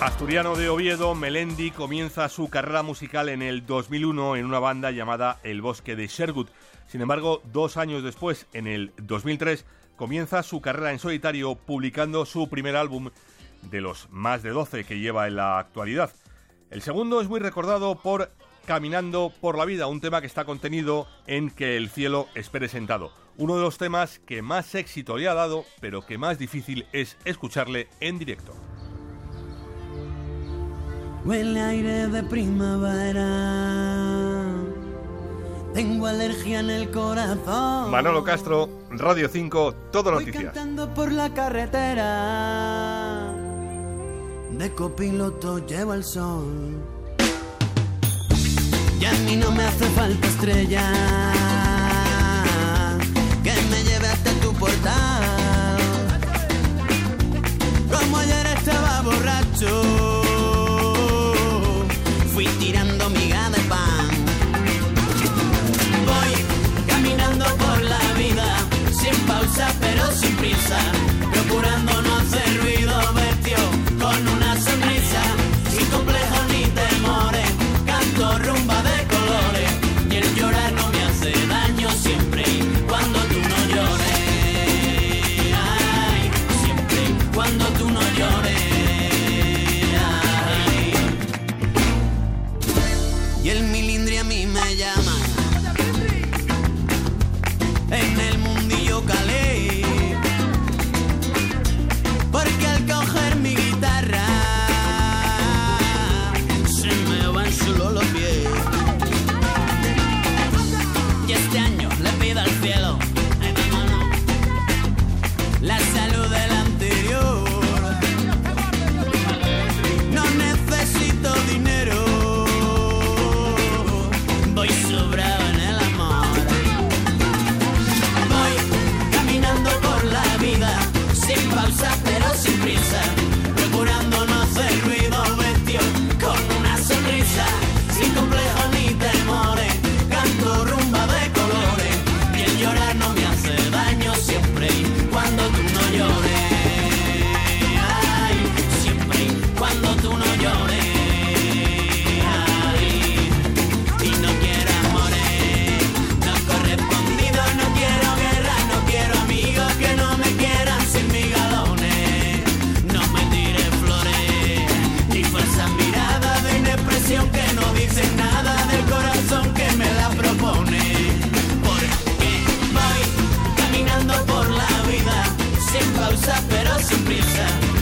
Asturiano de Oviedo, Melendi comienza su carrera musical en el 2001 en una banda llamada El Bosque de Sherwood. Sin embargo, dos años después, en el 2003, comienza su carrera en solitario publicando su primer álbum de los más de 12 que lleva en la actualidad. El segundo es muy recordado por Caminando por la vida, un tema que está contenido en Que el cielo espere sentado. Uno de los temas que más éxito le ha dado, pero que más difícil es escucharle en directo. Huele aire de primavera. Tengo alergia en el corazón. Manolo Castro, Radio 5, Todo Voy Noticias. cantando por la carretera. De copiloto llevo el sol. Y a mí no me hace falta estrella. Que no dicen nada del corazón que me la propone. Porque voy caminando por la vida, sin pausa pero sin prisa.